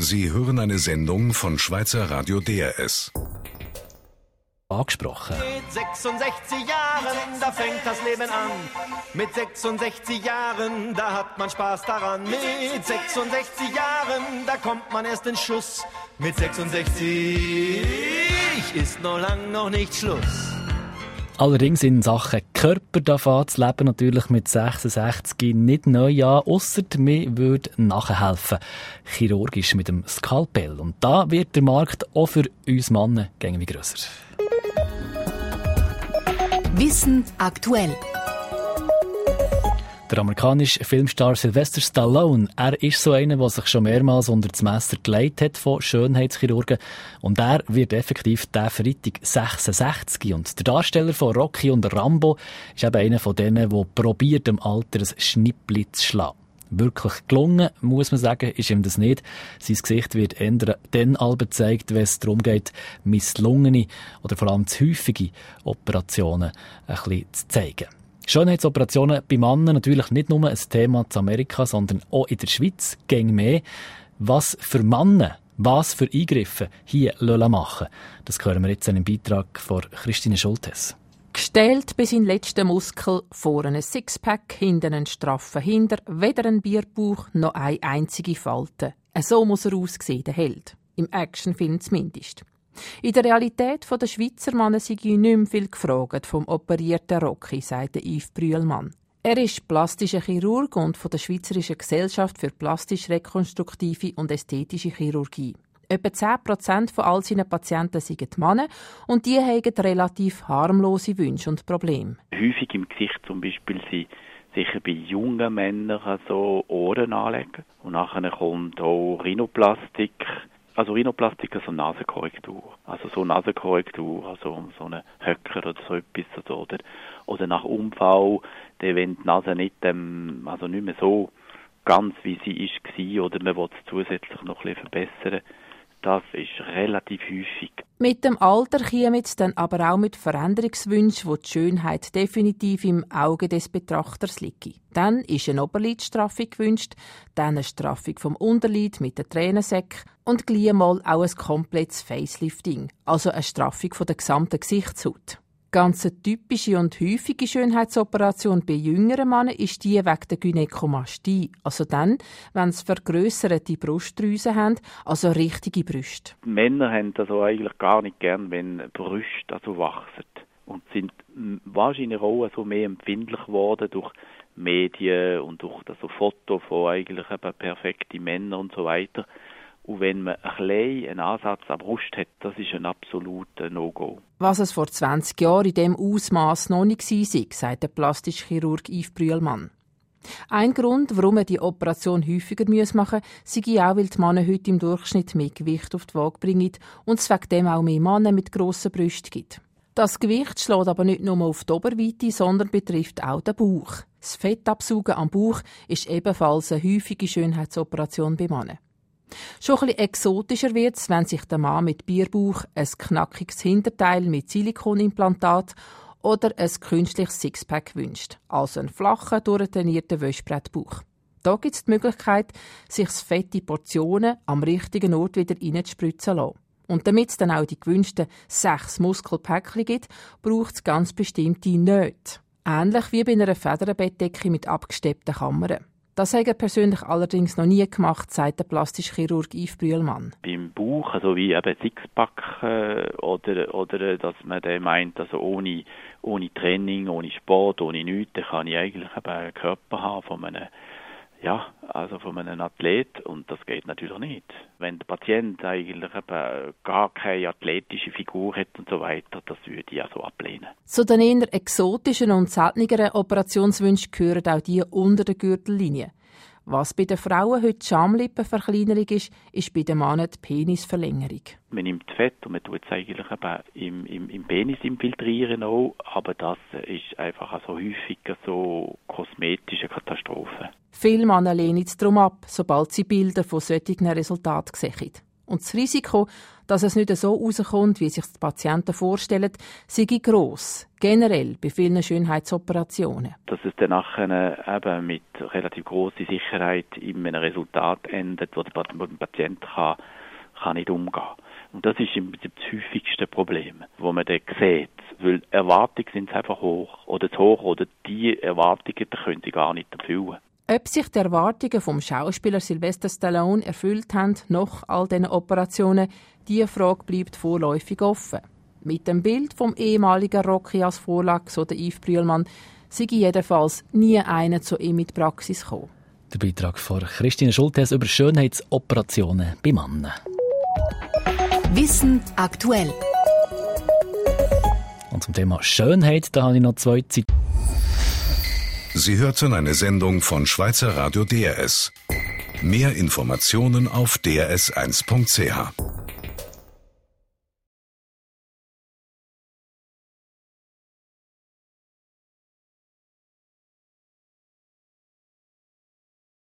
Sie hören eine Sendung von Schweizer Radio DRS. Angesprochen. Mit 66 Jahren, da fängt das Leben an. Mit 66 Jahren, da hat man Spaß daran. Mit 66 Jahren, da kommt man erst in Schuss. Mit 66 ist noch lang noch nicht Schluss. Allerdings in Sachen Körper da fängt das Leben natürlich mit 66 nicht neu an, ausser mir würde nachhelfen. Chirurgisch mit dem Skalpell. Und da wird der Markt auch für uns Männer gängig grösser. Wissen aktuell. Der amerikanische Filmstar Sylvester Stallone, er ist so einer, der sich schon mehrmals unter das Messer gelegt hat von Schönheitschirurgen. Und er wird effektiv der Freitag 66. Und der Darsteller von Rocky und Rambo ist eben einer von denen, der probiert, dem Alter ein Schnippli zu schlagen. Wirklich gelungen, muss man sagen, ist ihm das nicht. Sein Gesicht wird eher dann albe gezeigt, wenn es darum geht, misslungene oder vor allem zu häufige Operationen ein bisschen zu zeigen. Schönheitsoperationen bei Männern natürlich nicht nur ein Thema zu Amerika, sondern auch in der Schweiz gäng mehr. Was für Männer, was für Eingriffe hier machen das hören wir jetzt in einem Beitrag von Christine Schultes. Gestellt bis in letzten Muskel, vorne ein Sixpack, hinten einen straffen Hinder, weder ein Bierbauch noch eine einzige Falte. So muss er aussehen, der Held. Im Actionfilm zumindest. In der Realität der Schweizer Männer sei nicht mehr viel gefragt vom operierten Rocky, sagte Yves Brühlmann. Er ist plastischer Chirurg und von der Schweizerischen Gesellschaft für plastisch-rekonstruktive und ästhetische Chirurgie. Etwa 10% von all seinen Patienten sind Männer und die haben relativ harmlose Wünsche und Probleme. Häufig im Gesicht zum Beispiel sind sicher bei jungen Männern so Ohren anlegen. Und nachher kommt auch Rhinoplastik, also Rhinoplastik, also Nasenkorrektur. Also so Nasenkorrektur, also so eine Höcker oder so etwas. Oder, oder nach Unfall, wenn die Nase nicht, ähm, also nicht mehr so ganz wie sie ist war, oder man will es zusätzlich noch ein bisschen verbessern, das ist relativ häufig. Mit dem Alter käme es dann aber auch mit Veränderungswünschen, wo die Schönheit definitiv im Auge des Betrachters liegt. Dann ist eine Oberlidstraffung gewünscht, dann eine Straffung vom Unterlid mit der Tränensäcke und gleich mal auch ein komplettes Facelifting, also eine Straffung der gesamten Gesichtshaut. Ganz eine typische und häufige Schönheitsoperation bei jüngeren Männern ist die wegen der Gynäkomastie. Also dann, wenn sie vergrösserte Brustdrüsen haben, also richtige Brüste. Männer haben das also eigentlich gar nicht gern, wenn Brüste also wachsen. Und sind wahrscheinlich auch so mehr empfindlich geworden durch Medien und durch das Foto von eigentlich perfekten Männern und so weiter. Und wenn man ein einen Ansatz an Brust hat, das ist ein absoluter No-Go. Was es vor 20 Jahren in diesem Ausmaß noch nicht war, sagt der Plastischchirurg Yves Brühlmann. Ein Grund, warum er die Operation häufiger machen muss, sei auch, weil die Männer heute im Durchschnitt mehr Gewicht auf die Waage bringen und es wegen dem auch mehr Männer mit grossen Brüsten gibt. Das Gewicht schlägt aber nicht nur auf die Oberweite, sondern betrifft auch den Bauch. Das Fettabsaugen am Bauch ist ebenfalls eine häufige Schönheitsoperation bei Männern. Schon ein exotischer wird es, wenn sich der Mann mit Bierbauch, ein knackiges Hinterteil mit Silikonimplantat oder ein künstliches Sixpack wünscht, also einen flachen, durchtrainierten Wäschbrettbauch. Da gibt es die Möglichkeit, sich fette Portionen am richtigen Ort wieder reinzuspritzen zu lassen. Und damit es dann auch die gewünschten sechs Muskelpäckchen gibt, braucht es ganz bestimmte Nöte. Ähnlich wie bei einer Federbettdecke mit abgesteppten Kammern. Das hat er persönlich allerdings noch nie gemacht, sagt der Plastischchirurg Yves Brühlmann. Beim Bauch, also wie eben Sixpack äh, oder, oder dass man den meint, also ohne, ohne Training, ohne Sport, ohne nichts, dann kann ich eigentlich eben einen Körper haben von einem ja, also von einem Athlet und das geht natürlich nicht. Wenn der Patient eigentlich eben gar keine athletische Figur hat und so weiter, das würde ich also ablehnen. Zu den eher exotischen und selteneren Operationswünschen gehören auch die unter der Gürtellinie. Was bei den Frauen heute Schamlippenverkleinerung ist, ist bei den Männern die Penisverlängerung. Man nimmt Fett und man tut es eigentlich eben im, im, im Penis infiltrieren auch, aber das ist einfach so häufig so kosmetische Katastrophe. Viele Männer lehnen es darum ab, sobald sie Bilder von solchen Resultaten sehen. Und das Risiko, dass es nicht so rauskommt, wie sich die Patienten vorstellen, sei gross. Generell bei vielen Schönheitsoperationen. Dass es dann nachher eben mit relativ großer Sicherheit in einem Resultat endet, wo der Patient kann, kann nicht umgehen kann. Und das ist im Prinzip das häufigste Problem, wo man dann sieht. Weil Erwartungen sind einfach hoch. Oder zu hoch. Oder die Erwartungen können sie gar nicht erfüllen. Ob sich die Erwartungen vom Schauspieler Sylvester Stallone erfüllt haben, nach all diesen Operationen, diese Frage bleibt vorläufig offen. Mit dem Bild vom ehemaligen Rocky als Vorlage, so der Yves Brühlmann, sei jedenfalls nie einer zu ihm mit Praxis gekommen. Der Beitrag von Christine Schultes über Schönheitsoperationen bei Männern. Wissen aktuell. Und zum Thema Schönheit, da habe ich noch zwei Zeit. Sie hörten eine Sendung von Schweizer Radio DRS. Mehr Informationen auf drs1.ch.